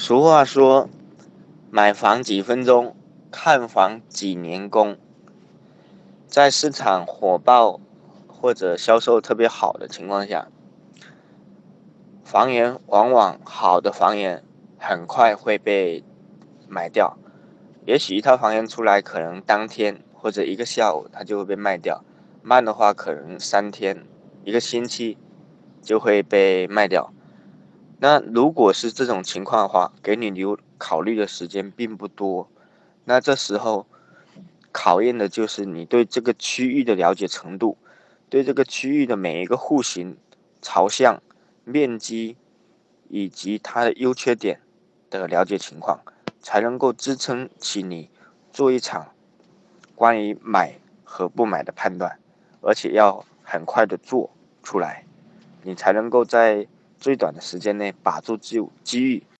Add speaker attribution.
Speaker 1: 俗话说：“买房几分钟，看房几年功。”在市场火爆或者销售特别好的情况下，房源往往好的房源很快会被买掉。也许一套房源出来，可能当天或者一个下午它就会被卖掉；慢的话，可能三天、一个星期就会被卖掉。那如果是这种情况的话，给你留考虑的时间并不多。那这时候考验的就是你对这个区域的了解程度，对这个区域的每一个户型、朝向、面积以及它的优缺点的了解情况，才能够支撑起你做一场关于买和不买的判断，而且要很快的做出来，你才能够在。最短的时间内把住机机遇。